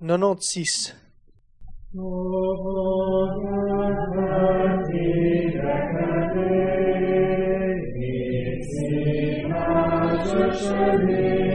96. Esdras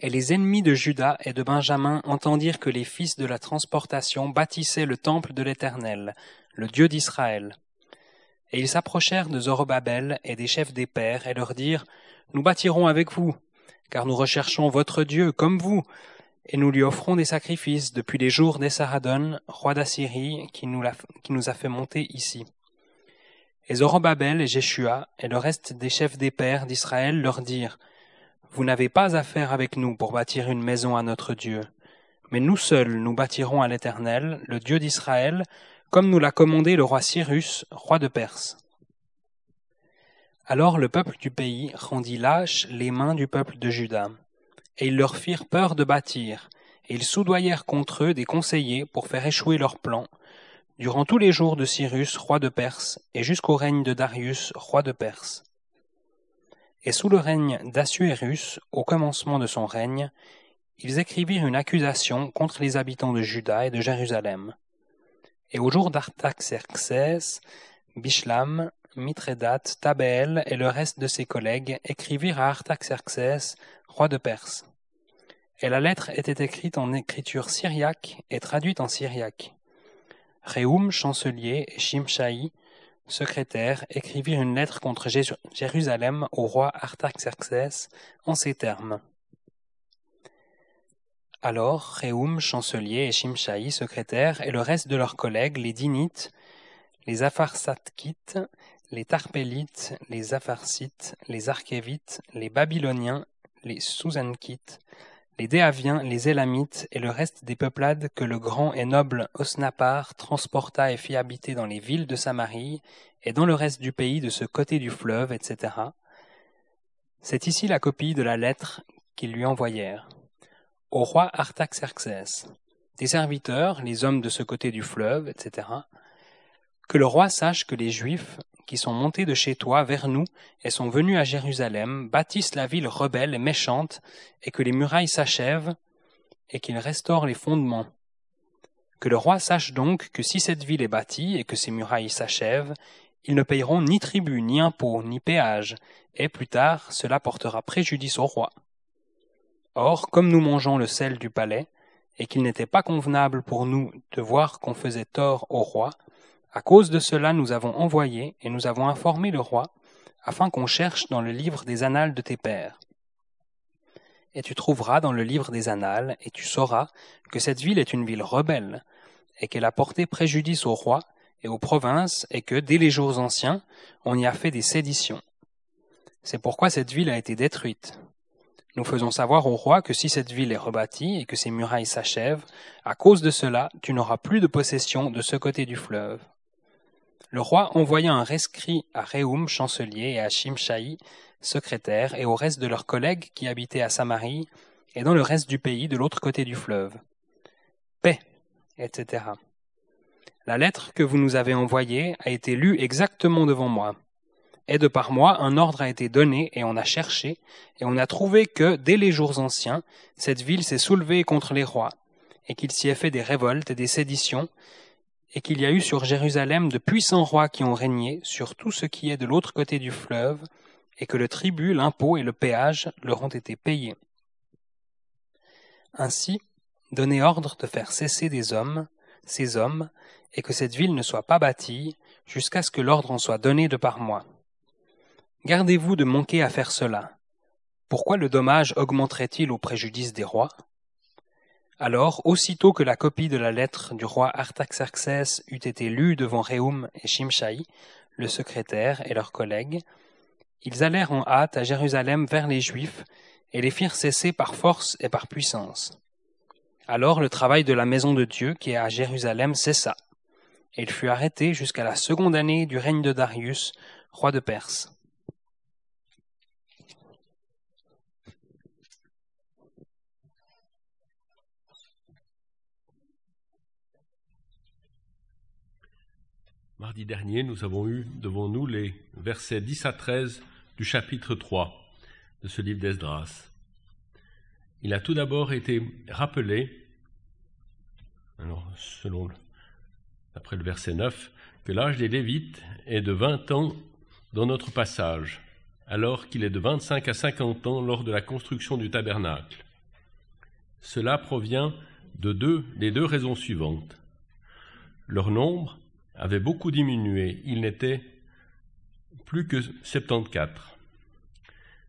Et les ennemis de Juda et de Benjamin entendirent que les fils de la transportation bâtissaient le temple de l'Éternel, le Dieu d'Israël. Et ils s'approchèrent de Zorobabel et des chefs des pères et leur dirent, Nous bâtirons avec vous, car nous recherchons votre Dieu comme vous, et nous lui offrons des sacrifices depuis les jours d'Essaradon, roi d'Assyrie, qui nous a fait monter ici. Et Zorobabel et Jéshua et le reste des chefs des pères d'Israël leur dirent, Vous n'avez pas affaire avec nous pour bâtir une maison à notre Dieu, mais nous seuls nous bâtirons à l'Éternel, le Dieu d'Israël, comme nous l'a commandé le roi Cyrus, roi de Perse. Alors le peuple du pays rendit lâches les mains du peuple de Juda, et ils leur firent peur de bâtir, et ils soudoyèrent contre eux des conseillers pour faire échouer leurs plans, durant tous les jours de Cyrus, roi de Perse, et jusqu'au règne de Darius, roi de Perse. Et sous le règne d'Assuérus, au commencement de son règne, ils écrivirent une accusation contre les habitants de Juda et de Jérusalem. Et au jour d'Artaxerxès, Bishlam, Mithredat, Tabeel et le reste de ses collègues écrivirent à Artaxerxès, roi de Perse. Et la lettre était écrite en écriture syriaque et traduite en syriaque. Réhoum, chancelier, et Shimshai, secrétaire, écrivirent une lettre contre Jérusalem au roi Artaxerxès en ces termes. Alors Réhoum, chancelier, et Shimshai, secrétaire, et le reste de leurs collègues, les Dinites, les Apharsatkites, les Tarpélites, les Apharsites, les Arkévites, les Babyloniens, les Souzankites, les Déaviens, les Élamites et le reste des peuplades que le grand et noble Osnapar transporta et fit habiter dans les villes de Samarie et dans le reste du pays de ce côté du fleuve, etc. C'est ici la copie de la lettre qu'ils lui envoyèrent. Au roi Artaxerxès, des serviteurs, les hommes de ce côté du fleuve, etc. Que le roi sache que les Juifs, qui sont montés de chez toi vers nous et sont venus à Jérusalem bâtissent la ville rebelle et méchante, et que les murailles s'achèvent, et qu'ils restaurent les fondements. Que le roi sache donc que si cette ville est bâtie et que ses murailles s'achèvent, ils ne payeront ni tribut, ni impôt, ni péage, et plus tard cela portera préjudice au roi. Or, comme nous mangeons le sel du palais, et qu'il n'était pas convenable pour nous de voir qu'on faisait tort au roi, à cause de cela nous avons envoyé et nous avons informé le roi, afin qu'on cherche dans le livre des annales de tes pères. Et tu trouveras dans le livre des annales, et tu sauras que cette ville est une ville rebelle, et qu'elle a porté préjudice au roi et aux provinces, et que, dès les jours anciens, on y a fait des séditions. C'est pourquoi cette ville a été détruite. Nous faisons savoir au roi que si cette ville est rebâtie et que ses murailles s'achèvent, à cause de cela, tu n'auras plus de possession de ce côté du fleuve. Le roi envoya un rescrit à Réoum, chancelier, et à Shimshai, secrétaire, et au reste de leurs collègues qui habitaient à Samarie et dans le reste du pays de l'autre côté du fleuve. Paix, etc. La lettre que vous nous avez envoyée a été lue exactement devant moi. Et de par moi, un ordre a été donné, et on a cherché, et on a trouvé que, dès les jours anciens, cette ville s'est soulevée contre les rois, et qu'il s'y est fait des révoltes et des séditions, et qu'il y a eu sur Jérusalem de puissants rois qui ont régné sur tout ce qui est de l'autre côté du fleuve, et que le tribut, l'impôt et le péage leur ont été payés. Ainsi, donnez ordre de faire cesser des hommes, ces hommes, et que cette ville ne soit pas bâtie, jusqu'à ce que l'ordre en soit donné de par moi. Gardez-vous de manquer à faire cela. Pourquoi le dommage augmenterait-il au préjudice des rois? Alors, aussitôt que la copie de la lettre du roi Artaxerxès eut été lue devant Réum et Shimshai, le secrétaire et leurs collègues, ils allèrent en hâte à Jérusalem vers les Juifs et les firent cesser par force et par puissance. Alors le travail de la maison de Dieu qui est à Jérusalem cessa, et il fut arrêté jusqu'à la seconde année du règne de Darius, roi de Perse. Mardi dernier, nous avons eu devant nous les versets 10 à 13 du chapitre 3 de ce livre d'Esdras. Il a tout d'abord été rappelé, alors selon d'après le verset 9, que l'âge des Lévites est de 20 ans dans notre passage, alors qu'il est de 25 à 50 ans lors de la construction du tabernacle. Cela provient de deux, des deux raisons suivantes. Leur nombre avait beaucoup diminué. Il n'était plus que 74.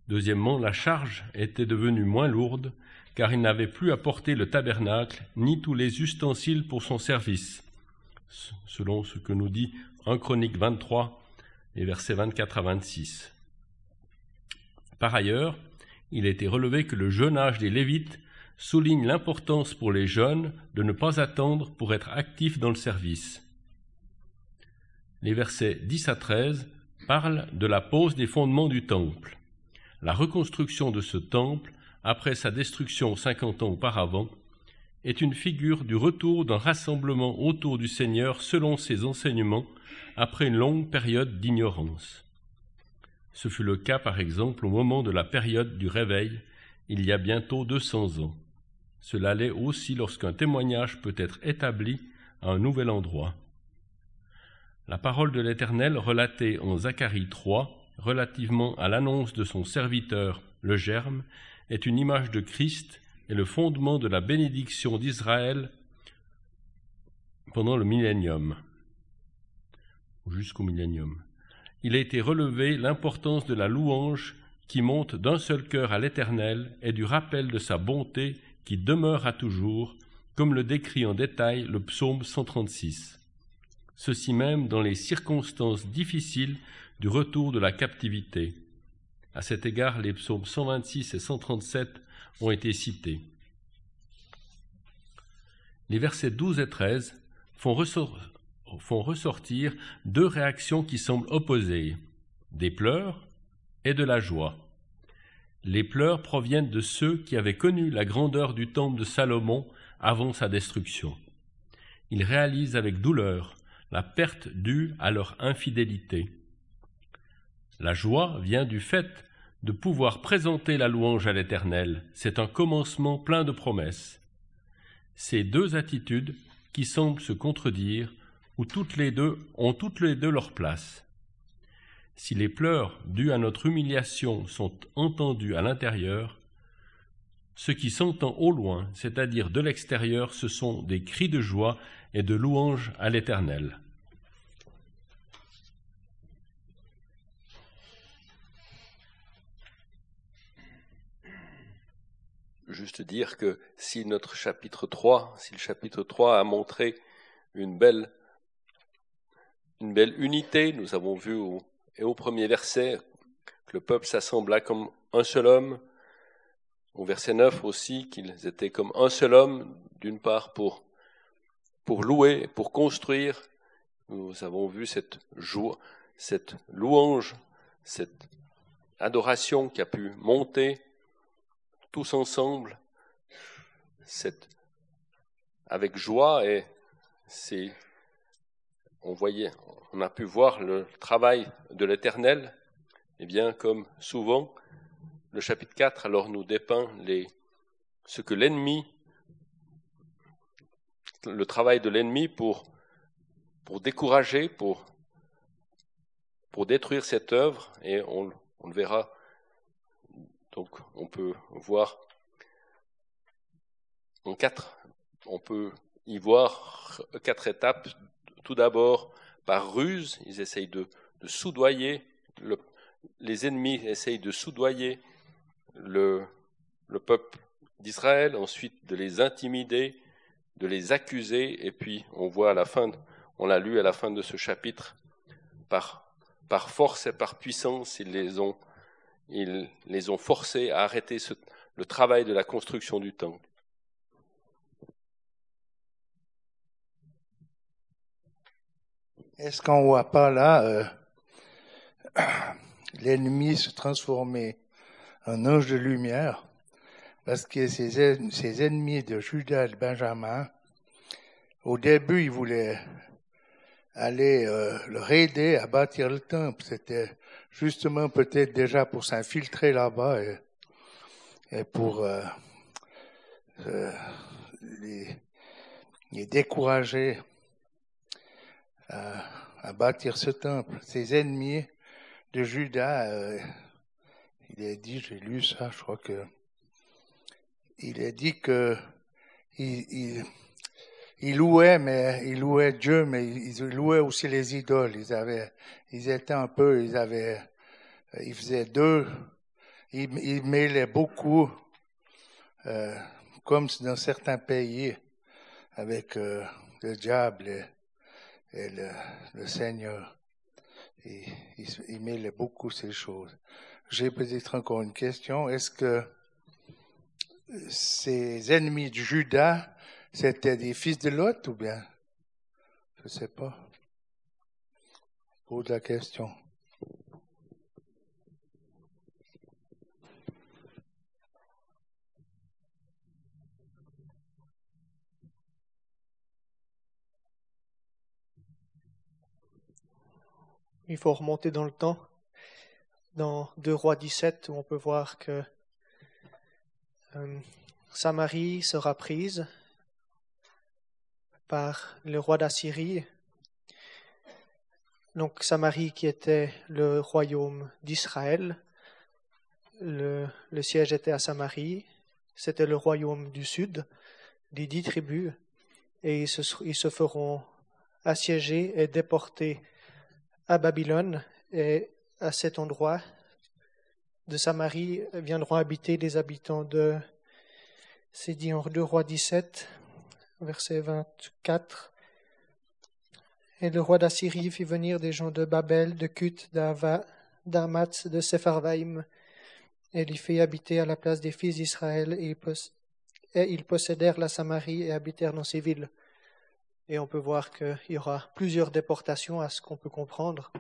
Deuxièmement, la charge était devenue moins lourde, car il n'avait plus à porter le tabernacle ni tous les ustensiles pour son service, selon ce que nous dit 1 Chronique 23 et versets 24 à 26. Par ailleurs, il a été relevé que le jeune âge des Lévites souligne l'importance pour les jeunes de ne pas attendre pour être actifs dans le service les versets 10 à 13 parlent de la pose des fondements du temple. La reconstruction de ce temple, après sa destruction cinquante ans auparavant, est une figure du retour d'un rassemblement autour du Seigneur selon ses enseignements après une longue période d'ignorance. Ce fut le cas, par exemple, au moment de la période du réveil, il y a bientôt deux cents ans. Cela l'est aussi lorsqu'un témoignage peut être établi à un nouvel endroit. La parole de l'Éternel relatée en Zacharie 3, relativement à l'annonce de son serviteur, le germe, est une image de Christ et le fondement de la bénédiction d'Israël pendant le millénium, jusqu'au millénium. Il a été relevé l'importance de la louange qui monte d'un seul cœur à l'Éternel et du rappel de sa bonté qui demeure à toujours, comme le décrit en détail le psaume 136 ceci même dans les circonstances difficiles du retour de la captivité. À cet égard, les psaumes 126 et 137 ont été cités. Les versets 12 et 13 font, font ressortir deux réactions qui semblent opposées, des pleurs et de la joie. Les pleurs proviennent de ceux qui avaient connu la grandeur du temple de Salomon avant sa destruction. Ils réalisent avec douleur la perte due à leur infidélité. La joie vient du fait de pouvoir présenter la louange à l'Éternel. C'est un commencement plein de promesses. Ces deux attitudes qui semblent se contredire, ou toutes les deux ont toutes les deux leur place. Si les pleurs dus à notre humiliation sont entendus à l'intérieur, ce qui s'entend au loin, c'est-à-dire de l'extérieur, ce sont des cris de joie et de louange à l'Éternel. Juste dire que si notre chapitre 3, si le chapitre 3 a montré une belle, unité, nous avons vu au, au premier verset que le peuple s'assembla comme un seul homme, au verset 9 aussi, qu'ils étaient comme un seul homme, d'une part pour, pour louer, pour construire. Nous avons vu cette joie, cette louange, cette adoration qui a pu monter tous ensemble, avec joie et c'est, on voyait, on a pu voir le travail de l'Éternel. Eh bien, comme souvent, le chapitre 4 alors nous dépeint les, ce que l'ennemi, le travail de l'ennemi pour, décourager, pour, détruire cette œuvre, et on, le verra. Donc on peut voir en quatre, on peut y voir quatre étapes. Tout d'abord, par ruse, ils essayent de, soudoyer, le, les ennemis essayent de soudoyer le peuple d'Israël, ensuite de les intimider, de les accuser, et puis on voit à la fin, on l'a lu à la fin de ce chapitre, par, force et par puissance, ils les ont, ils les ont forcés à arrêter le travail de la construction du temple. Est-ce qu'on voit pas là euh, l'ennemi se transformer un ange de lumière, parce que ses, ennemis de Judas et de Benjamin, au début, ils voulaient aller euh, leur aider à bâtir le temple. C'était justement peut-être déjà pour s'infiltrer là-bas et, pour euh, euh, les, décourager à, à, bâtir ce temple. Ses ennemis de Judas il a dit, j'ai lu ça, je crois que il a dit que il, il, louait, mais il louait Dieu, mais il, louait aussi les idoles. Ils avaient, ils étaient un peu, ils avaient, ils faisaient deux, ils, ils mêlaient beaucoup, euh, comme dans certains pays, avec euh, le diable et, le, le, Seigneur. Et, ils, ils mêlaient beaucoup ces choses. J'ai peut-être encore une question. Est-ce que ces ennemis de Judas, c'était des fils de Lot ou bien? Je ne sais pas. Pose la question. Il faut remonter dans le temps dans 2 Rois 17 où on peut voir que euh, Samarie sera prise par le roi d'Assyrie. Donc Samarie qui était le royaume d'Israël, le, siège était à Samarie, c'était le royaume du sud, des dix tribus, et ils se, ils se feront assiéger et déporter à Babylone, et à cet endroit de Samarie viendront habiter les habitants de, c'est dit en 2 Rois 17, verset 24. Et le roi d'Assyrie fit venir des gens de Babel, de d'Ava, d'Amat, de Sepharvaïm, et les fit habiter à la place des fils d'Israël, et, et ils possédèrent la Samarie et habitèrent dans ces villes. Et on peut voir qu'il y aura plusieurs déportations à ce qu'on peut comprendre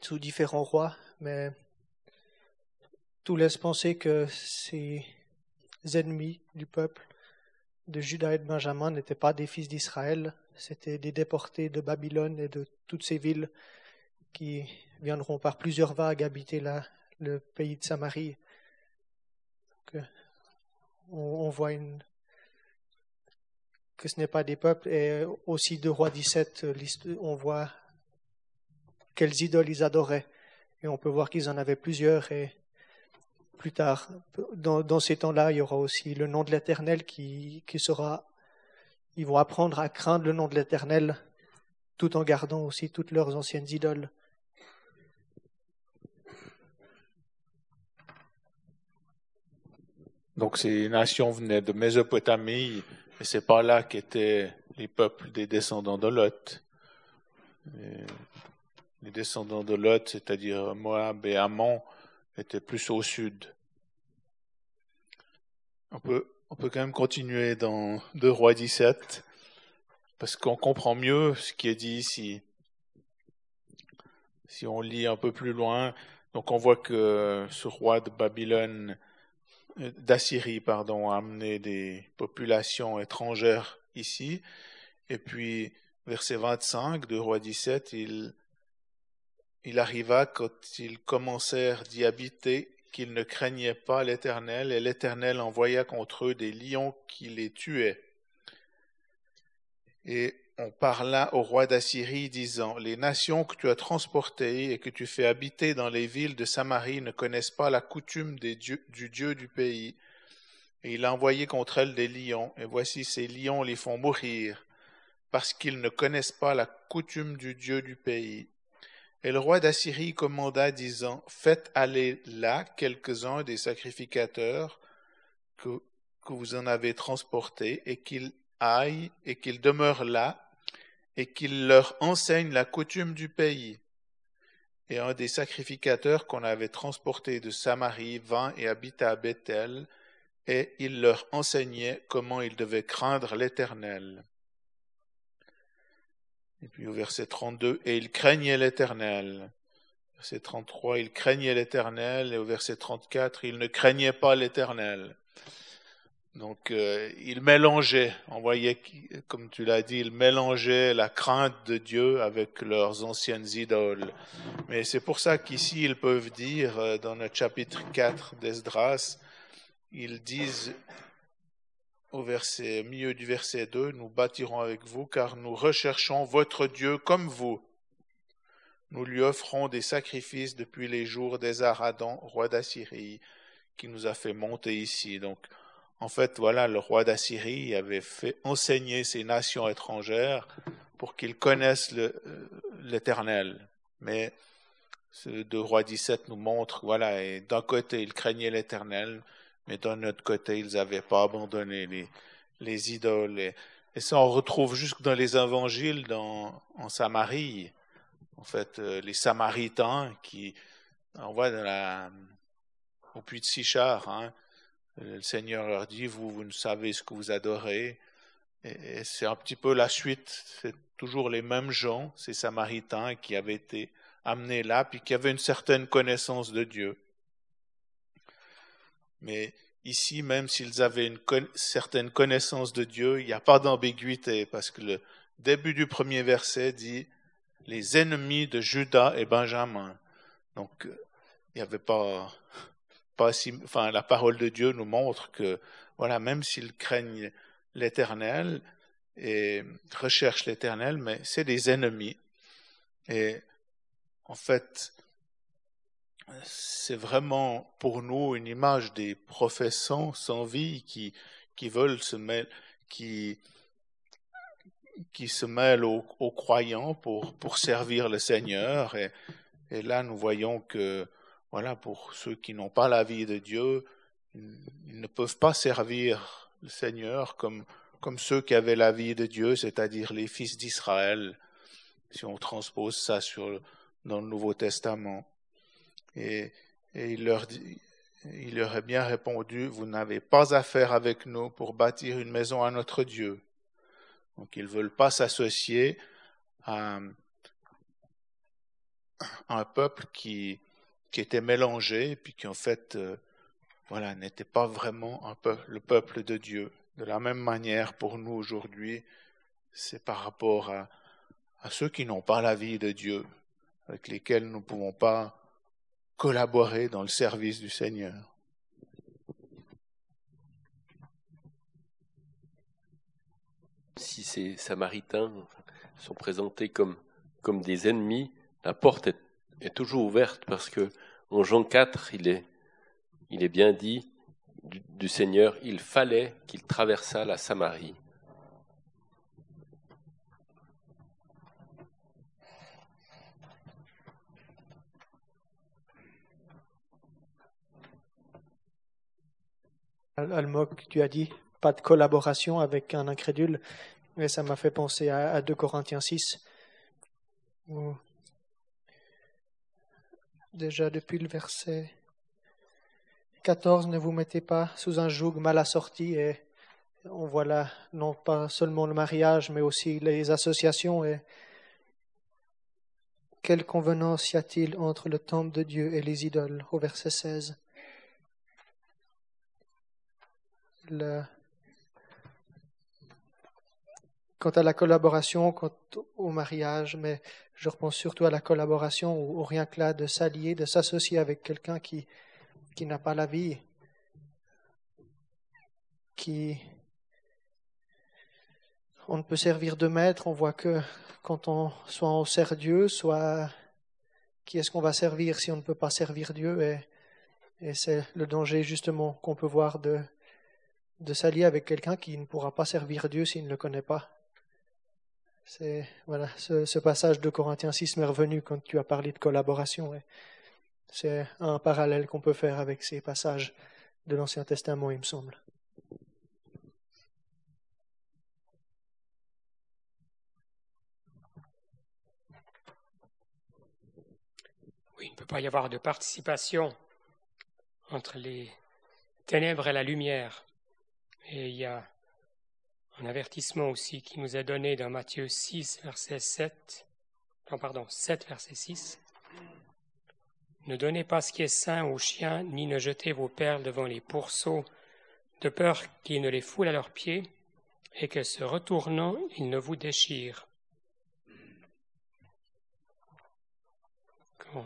sous différents rois, mais tout laisse penser que ces ennemis du peuple de Judas et de Benjamin n'étaient pas des fils d'Israël, c'était des déportés de Babylone et de toutes ces villes qui viendront par plusieurs vagues habiter là, le pays de Samarie. on, voit une, que ce n'est pas des peuples, et aussi de Roi 17, on voit quelles idoles ils adoraient. Et on peut voir qu'ils en avaient plusieurs, et plus tard, dans, ces temps-là, il y aura aussi le nom de l'Éternel qui, sera. Ils vont apprendre à craindre le nom de l'Éternel tout en gardant aussi toutes leurs anciennes idoles. Donc ces nations venaient de Mésopotamie, et c'est pas là qu'étaient les peuples des descendants de Lot. Les descendants de Lot, c'est-à-dire Moab et Ammon, étaient plus au sud. On peut, on peut quand même continuer dans 2 Rois 17, parce qu'on comprend mieux ce qui est dit ici. Si on lit un peu plus loin, donc on voit que ce roi de Babylone d'Assyrie, pardon, a amené des populations étrangères ici. Et puis, verset 25 de Roi 17, il, il arriva quand ils commencèrent d'y habiter qu'ils ne craignaient pas l'Éternel, et l'Éternel envoya contre eux des lions qui les tuaient. Et on parla au roi d'Assyrie, disant, Les nations que tu as transportées et que tu fais habiter dans les villes de Samarie ne connaissent pas la coutume du Dieu du pays. Et il a envoyé contre elles des lions, et voici ces lions les font mourir, parce qu'ils ne connaissent pas la coutume du Dieu du pays. Et le roi d'Assyrie commanda, disant, Faites aller là quelques-uns des sacrificateurs que, vous en avez transportés, et qu'ils aillent et qu'ils demeurent là, et qu'il leur enseigne la coutume du pays. Et un des sacrificateurs qu'on avait transporté de Samarie vint et habita à Bethel, et il leur enseignait comment ils devaient craindre l'Éternel. Et puis au verset 32, et ils craignaient l'Éternel. Verset 33, ils craignaient l'Éternel, et au verset 34, ils ne craignaient pas l'Éternel. Donc, euh, il mélangeait, on voyait, comme tu l'as dit, il mélangeait la crainte de Dieu avec leurs anciennes idoles. Mais c'est pour ça qu'ici, ils peuvent dire, euh, dans le chapitre 4 d'Esdras, ils disent au verset, milieu du verset 2, nous bâtirons avec vous, car nous recherchons votre Dieu comme vous. Nous lui offrons des sacrifices depuis les jours des Aradans, roi d'Assyrie, qui nous a fait monter ici. Donc, en fait, voilà, le roi d'Assyrie avait fait enseigner ces nations étrangères pour qu'ils connaissent euh, l'Éternel. Mais ce de roi 17 nous montre, voilà, et d'un côté, ils craignaient l'Éternel, mais d'un autre côté, ils n'avaient pas abandonné les, les idoles. Et, ça, on retrouve jusque dans les évangiles dans, en Samarie. En fait, euh, les Samaritains qui, on voit au puits de Sichar, hein, le Seigneur leur dit, vous, vous ne savez ce que vous adorez. Et, c'est un petit peu la suite. C'est toujours les mêmes gens, ces Samaritains, qui avaient été amenés là, puis qui avaient une certaine connaissance de Dieu. Mais ici, même s'ils avaient une certaine connaissance de Dieu, il n'y a pas d'ambiguïté, parce que le début du premier verset dit les ennemis de Judas et Benjamin. Donc, il n'y avait pas enfin, la parole de Dieu nous montre que, voilà, même s'ils craignent l'éternel et recherchent l'éternel, mais c'est des ennemis. Et en fait, c'est vraiment pour nous une image des professants sans vie qui, veulent se mêler, mêlent aux, croyants pour, pour servir le Seigneur. Et, et là, nous voyons que voilà, pour ceux qui n'ont pas la vie de Dieu, ils ne peuvent pas servir le Seigneur comme, comme ceux qui avaient la vie de Dieu, c'est-à-dire les fils d'Israël, si on transpose ça sur, dans le Nouveau Testament. Et, et il, leur dit, il leur a bien répondu, vous n'avez pas affaire avec nous pour bâtir une maison à notre Dieu. Donc ils ne veulent pas s'associer à, un peuple qui, qui étaient mélangés, puis qui en fait, euh, voilà, n'étaient pas vraiment le peuple de Dieu. De la même manière, pour nous aujourd'hui, c'est par rapport à ceux qui n'ont pas la vie de Dieu. avec lesquels nous ne pouvons pas collaborer dans le service du Seigneur. Si ces Samaritains sont présentés comme, des ennemis, la porte est, toujours ouverte parce que en Jean 4, il est, bien dit du Seigneur, il fallait qu'il traversât la Samarie. Almok, tu as dit pas de collaboration avec un incrédule, mais ça m'a fait penser à, à 2 Corinthiens 6, où déjà depuis le verset 14, ne vous mettez pas sous un joug mal assorti et on voit là non pas seulement le mariage, mais aussi les associations et quelle convenance y a-t-il entre le temple de Dieu et les idoles? Au verset 16 Quant à la collaboration, quant au mariage, mais je repense surtout à la collaboration ou, rien que là de s'allier, de s'associer avec quelqu'un qui, qui n'a pas la vie, qui on ne peut servir de maître, on voit que quand on soit on sert Dieu, soit qui est-ce qu'on va servir si on ne peut pas servir Dieu? Et c'est le danger justement qu'on peut voir de de s'allier avec quelqu'un qui ne pourra pas servir Dieu s'il ne le connaît pas. C'est voilà, ce, ce passage de Corinthiens 6 m'est revenu quand tu as parlé de collaboration. C'est un parallèle qu'on peut faire avec ces passages de l'Ancien Testament, il me semble. Oui, il ne peut pas y avoir de participation entre les ténèbres et la lumière. Et il y a un avertissement aussi qui nous est donné dans Matthieu 6, verset 7. Non, pardon, 7, verset 6. Ne donnez pas ce qui est sain aux chiens, ni ne jetez vos perles devant les pourceaux, de peur qu'ils ne les foulent à leurs pieds, et que se retournant, ils ne vous déchirent. On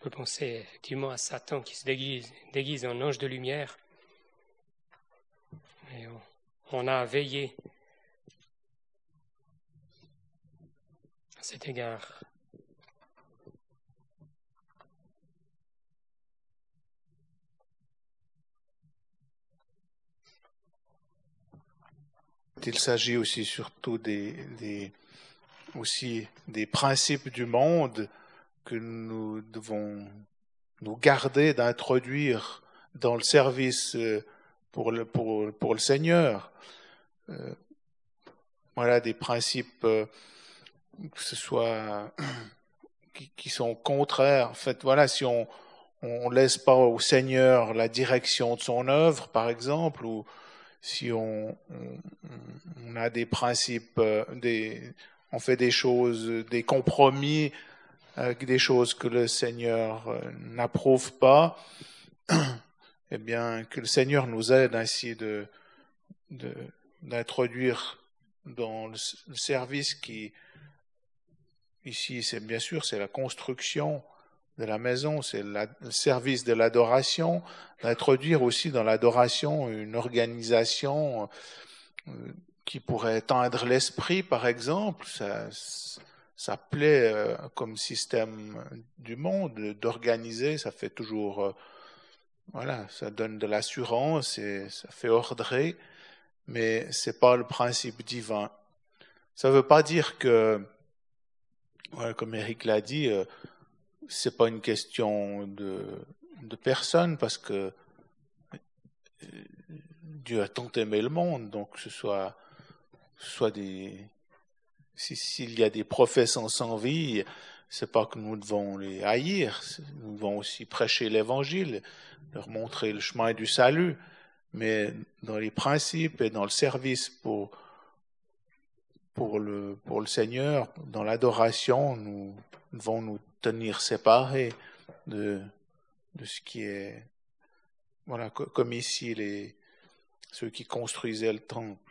peut penser effectivement à Satan qui se déguise en ange de lumière? On, a à veiller à cet égard. Il s'agit aussi surtout des, des, aussi des principes du monde que nous devons nous garder d'introduire dans le service euh, pour le, pour, pour le Seigneur. Euh, voilà des principes euh, que ce soit qui, sont contraires. En fait, voilà, si on on laisse pas au Seigneur la direction de son œuvre, par exemple, ou si on, on, a des principes, euh, des, on fait des choses, des compromis avec des choses que le Seigneur euh, n'approuve pas, eh bien, que le Seigneur nous aide ainsi de, d'introduire dans le, service qui, ici, c'est bien sûr, c'est la construction de la maison, c'est le service de l'adoration, d'introduire aussi dans l'adoration une organisation euh, qui pourrait éteindre l'esprit, par exemple. Ça, ça plaît euh, comme système du monde d'organiser, ça fait toujours, euh, voilà, ça donne de l'assurance et ça fait ordrer, mais c'est pas le principe divin. Ça veut pas dire que, comme Eric l'a dit, euh, c'est pas une question de, de personne parce que Dieu a tant aimé le monde, donc ce soit, soit des, si- s'il y a des professants sans vie, c'est pas que nous devons les haïr, nous devons aussi prêcher l'évangile, leur montrer le chemin du salut, mais dans les principes et dans le service pour, pour le, pour le Seigneur, dans l'adoration, nous devons nous tenir séparés de, de ce qui est, voilà, co- comme ici les, ceux qui construisaient le temple.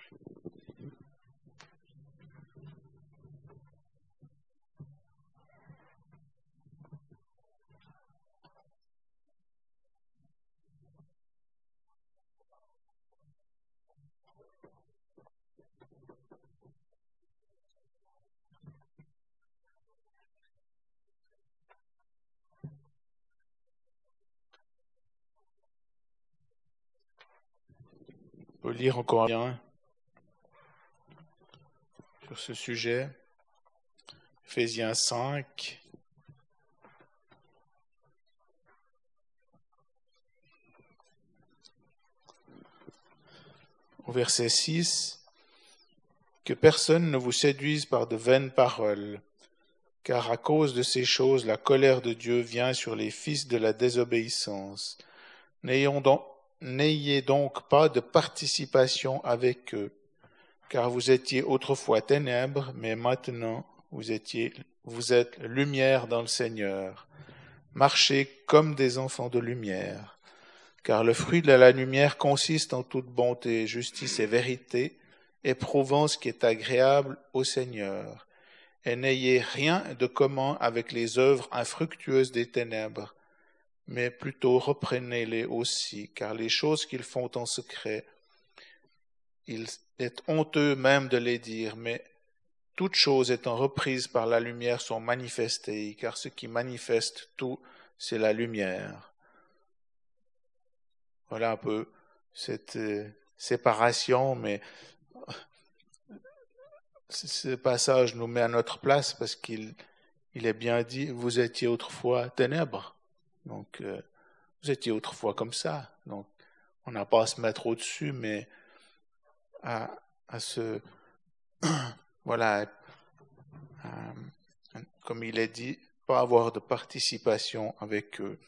Lire encore bien sur ce sujet. Ephésiens 5. Au verset 6, que personne ne vous séduise par de vaines paroles, car à cause de ces choses la colère de Dieu vient sur les fils de la désobéissance. N'ayez donc pas de participation avec eux, car vous étiez autrefois ténèbres, mais maintenant vous étiez, vous êtes lumière dans le Seigneur. Marchez comme des enfants de lumière, car le fruit de la lumière consiste en toute bonté, justice et vérité, éprouvant ce qui est agréable au Seigneur. Et n'ayez rien de commun avec les œuvres infructueuses des ténèbres, mais plutôt reprenez-les aussi, car les choses qu'ils font en secret, il est honteux même de les dire, mais toutes choses étant reprises par la lumière sont manifestées, car ce qui manifeste tout, c'est la lumière. Voilà un peu cette euh, séparation, mais ce passage nous met à notre place parce qu'il il est bien dit, vous étiez autrefois ténèbres. Donc, euh, vous étiez autrefois comme ça. Donc, on n'a pas à se mettre au-dessus, mais à, à se, voilà, comme il est dit, pas avoir de participation avec eux.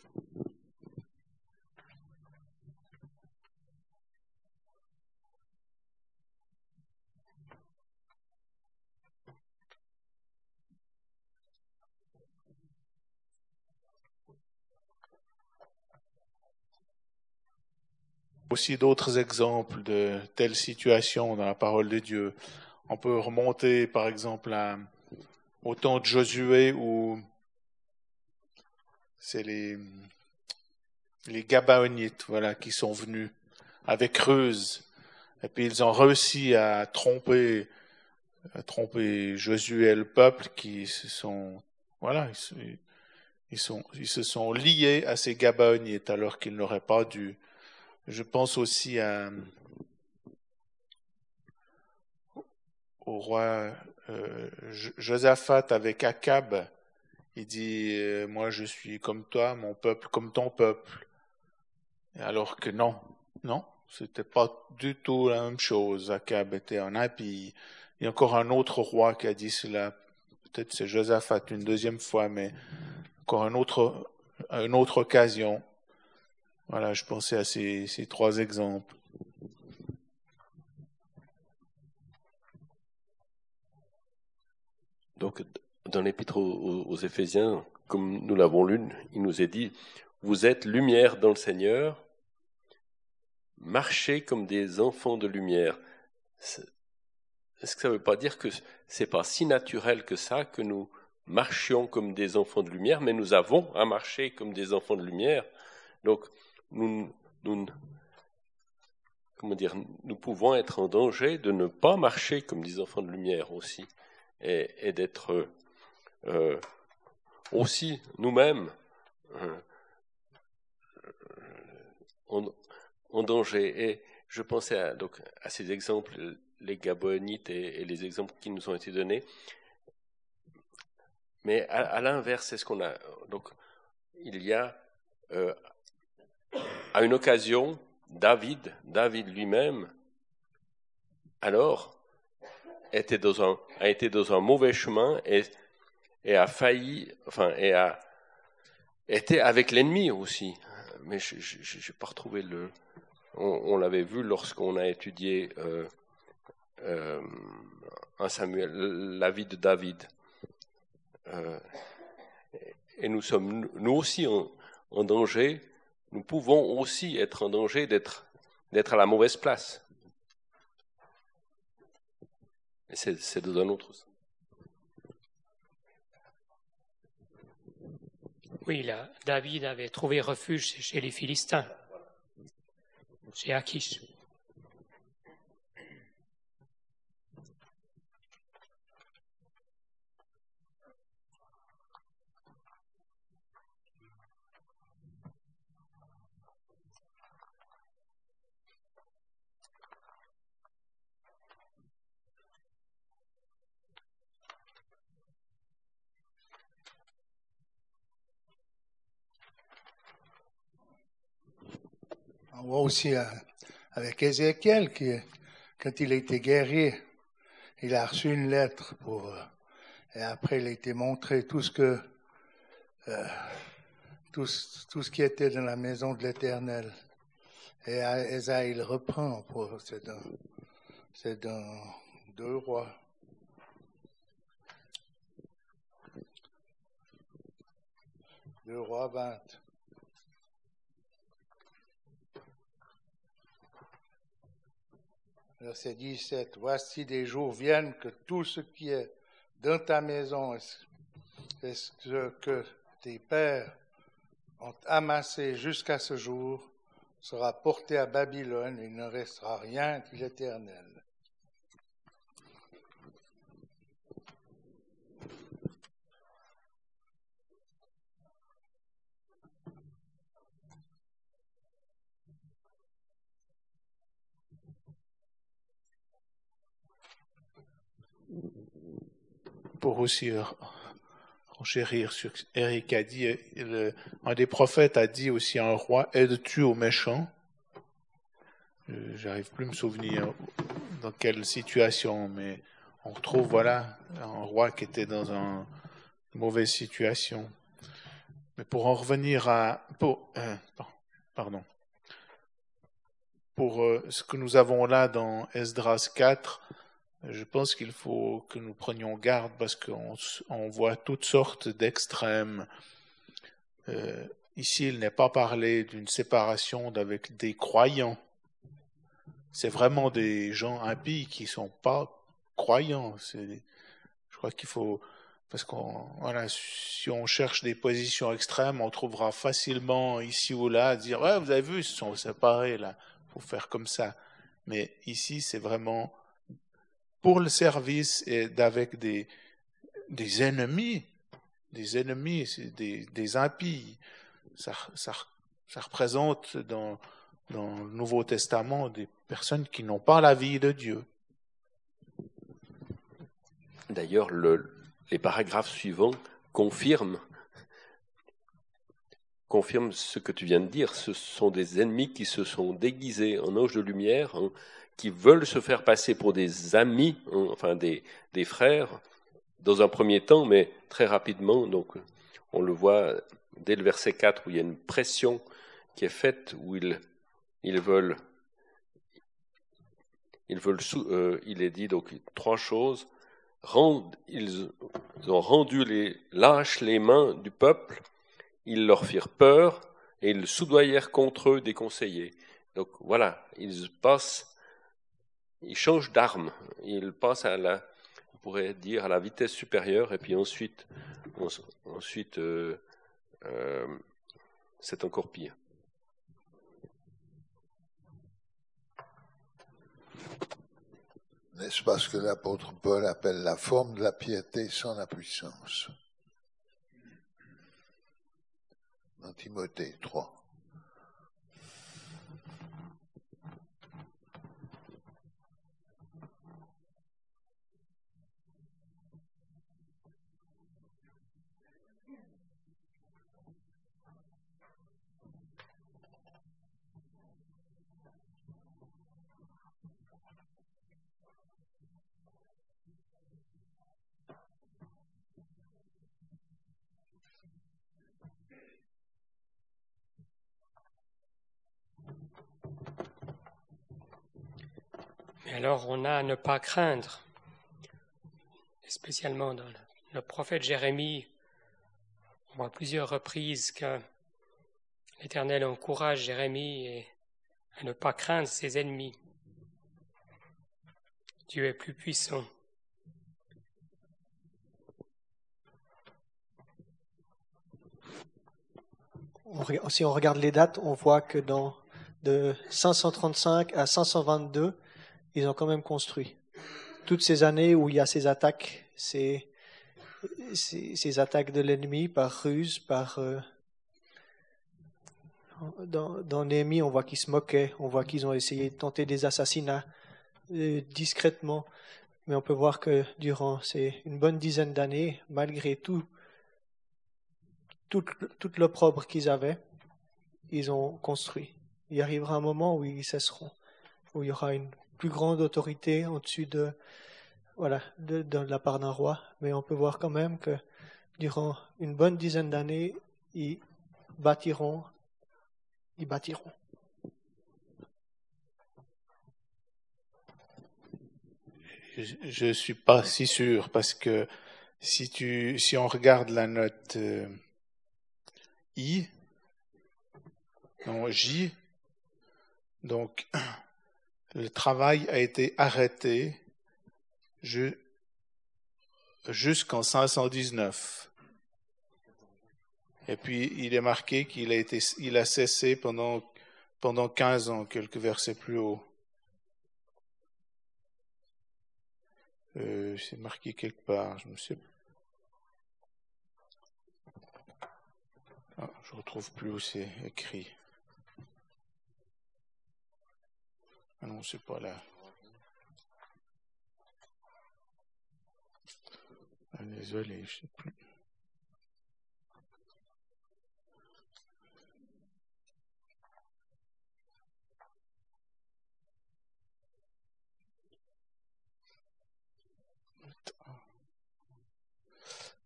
Aussi d'autres exemples de telles situations dans la parole de Dieu. On peut remonter, par exemple, au temps de Josué où c'est les, les Gabaonites, voilà, qui sont venus avec ruse. Et puis ils ont réussi à tromper, à tromper Josué et le peuple qui se sont, voilà, ils, sont, ils se sont liés à ces Gabaonites alors qu'ils n'auraient pas dû. Je pense aussi à, au roi euh, Josaphat avec Akab. Il dit, euh, moi je suis comme toi, mon peuple comme ton peuple. Alors que non, non, c'était pas du tout la même chose. Akab était un impie. Il y a encore un autre roi qui a dit cela. Peut-être c'est Josaphat une deuxième fois, mais encore un autre, une autre occasion. Voilà, je pensais à ces, ces trois exemples. Donc, dans l'épître aux, Éphésiens, comme nous l'avons lu, il nous est dit Vous êtes lumière dans le Seigneur, marchez comme des enfants de lumière. Est-ce que ça ne veut pas dire que c'est pas si naturel que ça que nous marchions comme des enfants de lumière, mais nous avons à marcher comme des enfants de lumière? Donc, nous, comment dire, nous pouvons être en danger de ne pas marcher comme des enfants de lumière aussi, et, d'être euh, aussi nous-mêmes euh, en, danger. Et je pensais à, donc, à ces exemples, les Gabonites et, les exemples qui nous ont été donnés. Mais à, l'inverse, c'est ce qu'on a. Donc, il y a euh, à une occasion, David, David lui-même, alors, était dans un, a été dans un mauvais chemin et, a failli, enfin, et a été avec l'ennemi aussi. Mais je n'ai pas retrouvé le. On, l'avait vu lorsqu'on a étudié euh, euh, un Samuel, la vie de David. Euh, et nous sommes nous aussi en danger nous pouvons aussi être en danger d'être, à la mauvaise place. C'est, dans un autre sens. Oui, là, David avait trouvé refuge chez les Philistins, chez Akish. On voit aussi euh, avec Ézéchiel qui, quand il a été guerrier, il a reçu une lettre pour, euh, et après il a été montré tout ce que, euh, tout ce qui était dans la maison de l'Éternel. Et Esaïe il reprend, pour, c'est dans, c'est dans deux rois. Deux rois 20. Verset 17. Voici des jours viennent que tout ce qui est dans ta maison, est-ce que, que tes pères ont amassé jusqu'à ce jour, sera porté à Babylone, il ne restera rien dit l'Éternel. Pour aussi euh, renchérir sur ce qu'Éric a dit, euh, un des prophètes a dit aussi à un roi, aides-tu aux méchants? Euh, J'arrive plus à me souvenir dans quelle situation, mais on retrouve, voilà, un roi qui était dans un- une mauvaise situation. Mais pour en revenir à... Pardon. Pour ce que nous avons là dans Esdras 4, je pense qu'il faut que nous prenions garde parce qu'on voit toutes sortes d'extrêmes. Euh, ici, il n'est pas parlé d'une séparation avec des croyants. C'est vraiment des gens impies qui sont pas croyants. Je crois qu'il faut parce qu'on voilà, si on cherche des positions extrêmes, on trouvera facilement ici ou là à dire ouais, vous avez vu, ils sont séparés là. Faut faire comme ça. Mais ici, c'est vraiment pour le service d'avec des, des ennemis, des ennemis, des, des impies. Ça, ça, représente dans, dans le Nouveau Testament des personnes qui n'ont pas la vie de Dieu. D'ailleurs, le- les paragraphes suivants confirment, confirment ce que tu viens de dire. Ce sont des ennemis qui se sont déguisés en anges de lumière, hein, qui veulent se faire passer pour des amis, hein, enfin des, des frères, dans un premier temps, mais très rapidement. Donc, on le voit dès le verset 4 où il y a une pression qui est faite, où ils, ils veulent, ils veulent, euh, il est dit donc trois choses. Ils ont rendu lâches les mains du peuple, ils leur firent peur et ils soudoyèrent contre eux des conseillers. Donc voilà, ils passent, ils changent d'arme, ils passent à la, on pourrait dire à la vitesse supérieure et puis ensuite, euh, euh, c'est encore pire. N'est-ce pas ce que l'apôtre Paul appelle la forme de la piété sans la puissance? Timothée 3. Alors on a à ne pas craindre, spécialement dans le, prophète Jérémie, on voit plusieurs reprises que l'Éternel encourage Jérémie à ne pas craindre ses ennemis. Dieu est plus puissant. Si on regarde les dates, on voit que dans de 535 à 522, ils ont quand même construit. Toutes ces années où il y a ces attaques, ces, attaques de l'ennemi par ruse, par euh, dans, dans on voit qu'ils se moquaient, on voit qu'ils ont essayé de tenter des assassinats euh, discrètement, mais on peut voir que durant ces une bonne dizaine d'années, malgré tout, toute, toute l'opprobre qu'ils avaient, ils ont construit. il arrivera un moment où ils cesseront, où il y aura une plus grande autorité au-dessus de, voilà, de, la part d'un roi. Mais on peut voir quand même que durant une bonne dizaine d'années, ils bâtiront, ils bâtiront. Je ne suis pas si sûr parce que si, tu, si on regarde la note euh, I, non, J, donc le travail a été arrêté jusqu'en 519. Et puis il est marqué qu'il a cessé pendant pendant 15 ans, quelques versets plus haut. Euh, c'est marqué quelque part, je ne sais ah, je retrouve plus où c'est écrit. Ah non, c'est pas là. Ah, désolé, je sais plus.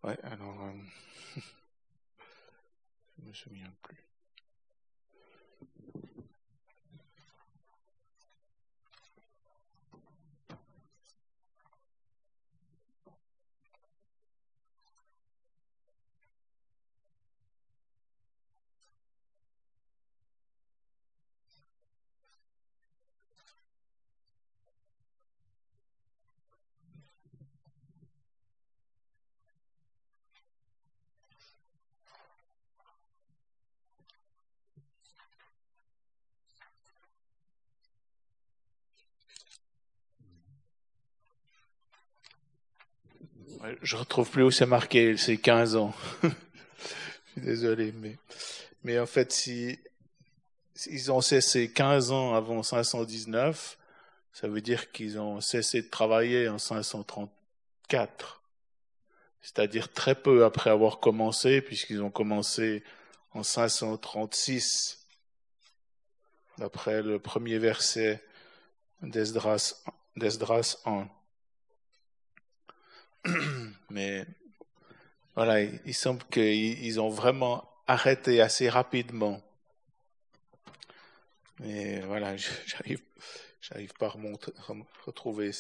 Ouais, alors, euh, je me souviens plus. Je retrouve plus où c'est marqué, c'est 15 ans. je suis désolé, mais, mais en fait, si, ils ont cessé 15 ans avant 519, ça veut dire qu'ils ont cessé de travailler en 534. C'est-à-dire très peu après avoir commencé, puisqu'ils ont commencé en 536, d'après le premier verset d'Esdras 1. Mais voilà, il, semble qu'ils ont vraiment arrêté assez rapidement. Mais voilà, j'arrive, j'arrive pas à retrouver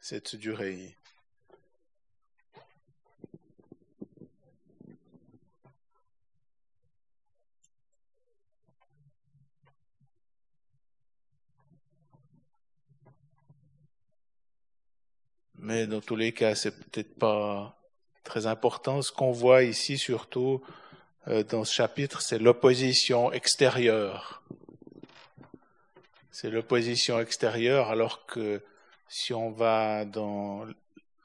cette durée. Mais dans tous les cas, c'est peut-être pas très important. Ce qu'on voit ici surtout euh, dans ce chapitre, c'est l'opposition extérieure. C'est l'opposition extérieure, alors que si on va dans,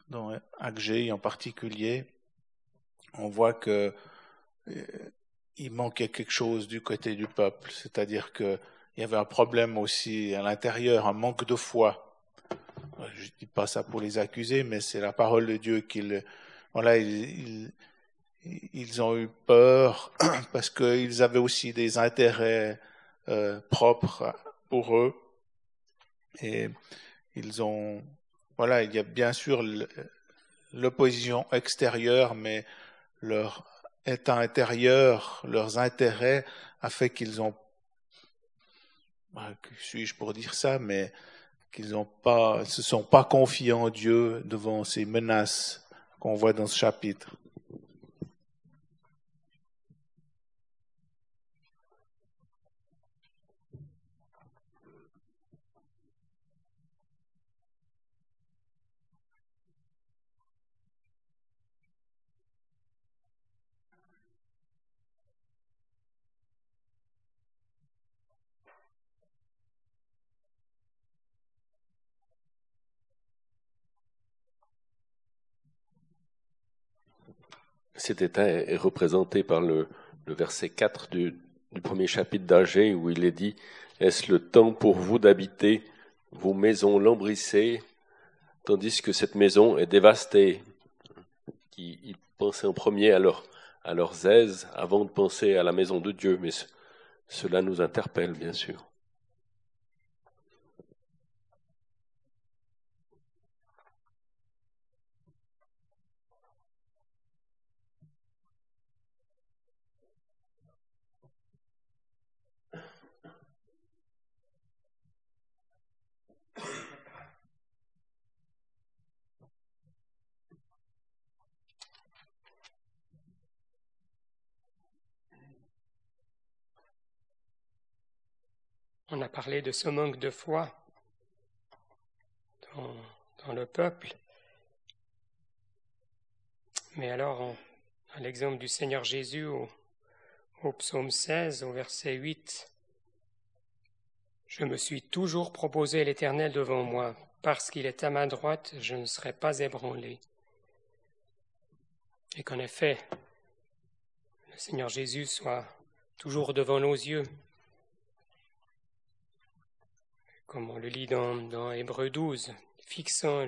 dans Agé en particulier, on voit que euh, il manquait quelque chose du côté du peuple, c'est-à-dire qu'il y avait un problème aussi à l'intérieur, un manque de foi je ne dis pas ça pour les accuser, mais c'est la parole de Dieu qu'ils, voilà, ils, ils, ont eu peur parce qu'ils avaient aussi des intérêts euh, propres pour eux. Et ils ont, voilà, il y a bien sûr l'opposition extérieure, mais leur état intérieur, leurs intérêts, a fait qu'ils ont, bah, que suis-je pour dire ça, mais qu'ils ne pas, se sont pas confiés en Dieu devant ces menaces qu'on voit dans ce chapitre. Cet état est, représenté par le, verset 4 du, premier chapitre d'Agé où il est dit Est-ce le temps pour vous d'habiter vos maisons lambrissées, tandis que cette maison est dévastée Ils pensaient en premier à, à leurs aises avant de penser à la maison de Dieu, mais cela nous interpelle, bien sûr. On a parlé de ce manque de foi dans, le peuple. Mais alors, à l'exemple du Seigneur Jésus au, au psaume 16, au verset 8, Je me suis toujours proposé l'Éternel devant moi, parce qu'il est à ma droite, je ne serai pas ébranlé. Et qu'en effet, le Seigneur Jésus soit toujours devant nos yeux, comme on le lit dans, dans Hébreu 12, fixant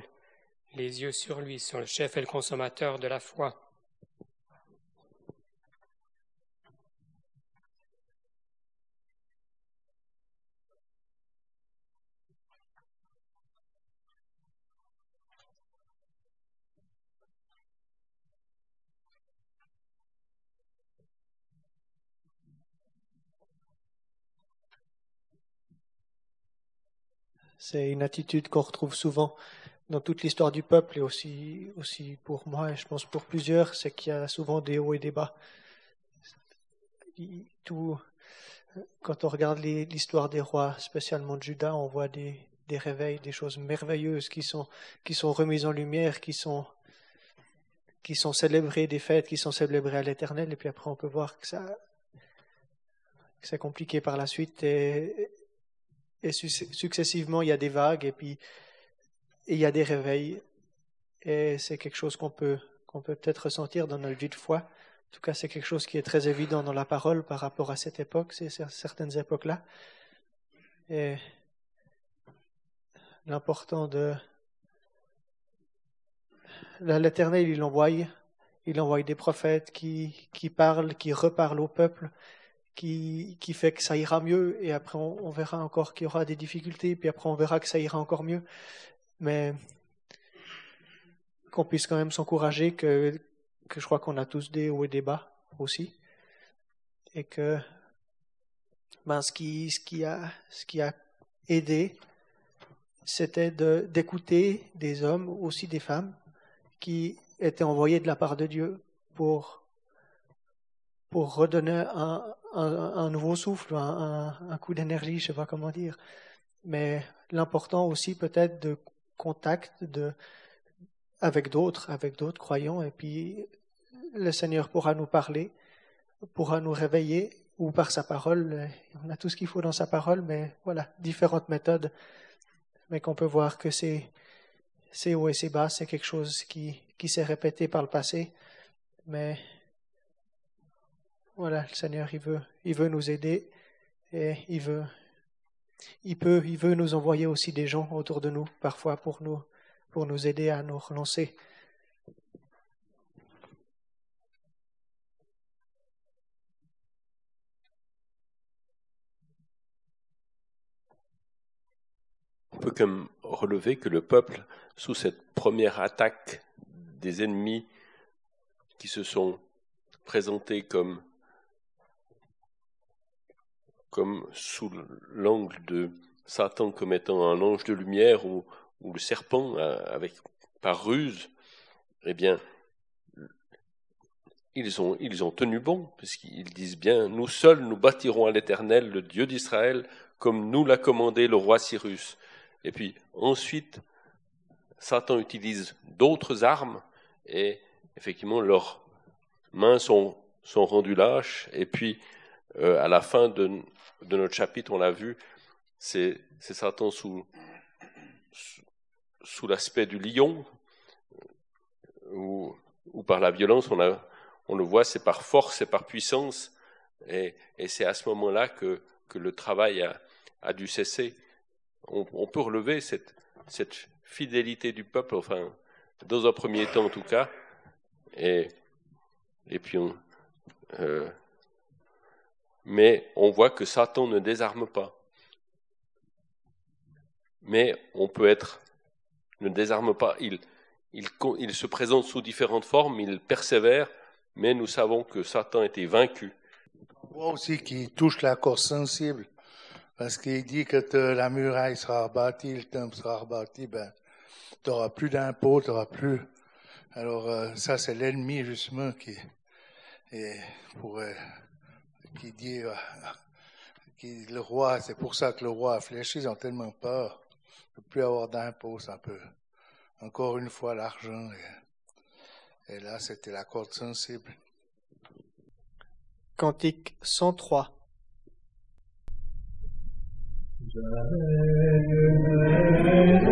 les yeux sur lui, sur le chef et le consommateur de la foi. C'est une attitude qu'on retrouve souvent dans toute l'histoire du peuple et aussi, aussi pour moi et je pense pour plusieurs, c'est qu'il y a souvent des hauts et des bas. Tout, quand on regarde l'histoire des rois, spécialement de Juda, on voit des, des réveils, des choses merveilleuses qui sont, qui sont remises en lumière, qui sont, qui sont célébrées, des fêtes qui sont célébrées à l'éternel, et puis après on peut voir que ça, que c'est compliqué par la suite, et successivement, il y a des vagues et puis il y a des réveils. Et c'est quelque chose qu'on peut qu'on peut peut-être ressentir dans notre vie de foi. En tout cas, c'est quelque chose qui est très évident dans la parole par rapport à cette époque, ces certaines époques-là. Et l'important de l'Éternel, il envoie, il envoie des prophètes qui, qui parlent, qui reparlent au peuple, qui, fait que ça ira mieux, et après on, verra encore qu'il y aura des difficultés, puis après on verra que ça ira encore mieux. Mais qu'on puisse quand même s'encourager, que, que je crois qu'on a tous des hauts et des bas aussi, et que ben, ce, qui, ce, qui a, ce qui a aidé, c'était d'écouter des hommes, aussi des femmes, qui étaient envoyés de la part de Dieu pour, pour redonner un, un, nouveau souffle, un, coup d'énergie, je ne sais pas comment dire. Mais l'important aussi peut-être de contact de, avec d'autres, avec d'autres croyants, et puis le Seigneur pourra nous parler, pourra nous réveiller, ou par sa parole. On a tout ce qu'il faut dans sa parole, mais voilà, différentes méthodes. Mais qu'on peut voir que c'est, c'est haut et c'est bas, c'est quelque chose qui, qui s'est répété par le passé, mais voilà, le Seigneur, il veut, il veut nous aider et il veut, il peut, il veut nous envoyer aussi des gens autour de nous, parfois pour nous, pour nous aider à nous relancer. On peut comme relever que le peuple, sous cette première attaque des ennemis qui se sont présentés comme comme sous l'angle de Satan comme étant un ange de lumière ou, le serpent euh, avec par ruse, eh bien, ils ont, ils ont tenu bon, puisqu'ils disent bien, nous seuls nous bâtirons à l'Éternel, le Dieu d'Israël, comme nous l'a commandé le roi Cyrus. Et puis ensuite, Satan utilise d'autres armes, et effectivement, leurs mains sont, sont rendues lâches, et puis euh, à la fin de, notre chapitre, on l'a vu, c'est Satan sous, l'aspect du lion, ou, ou, par la violence, on, le voit, c'est par force et par puissance, et, c'est à ce moment-là que, le travail a, dû cesser. On, peut relever cette, fidélité du peuple, enfin, dans un premier temps en tout cas, et, et puis on, euh, mais on voit que Satan ne désarme pas. Mais on peut être, ne désarme pas, il, il, il se présente sous différentes formes, il persévère, mais nous savons que Satan était vaincu. On voit aussi qu'il touche la corde sensible, parce qu'il dit que la muraille sera rebâtie, le temple sera rebâti, ben, tu n'auras plus d'impôts, tu n'auras plus. Alors, euh, ça, c'est l'ennemi, justement, qui, et pour, euh, qui dit, euh, qui, le roi, c'est pour ça que le roi a fléchi, ils ont tellement peur de plus avoir d'impôts, ça peut. Encore une fois, l'argent. Et, et là, c'était la corde sensible. Cantique 103. Thank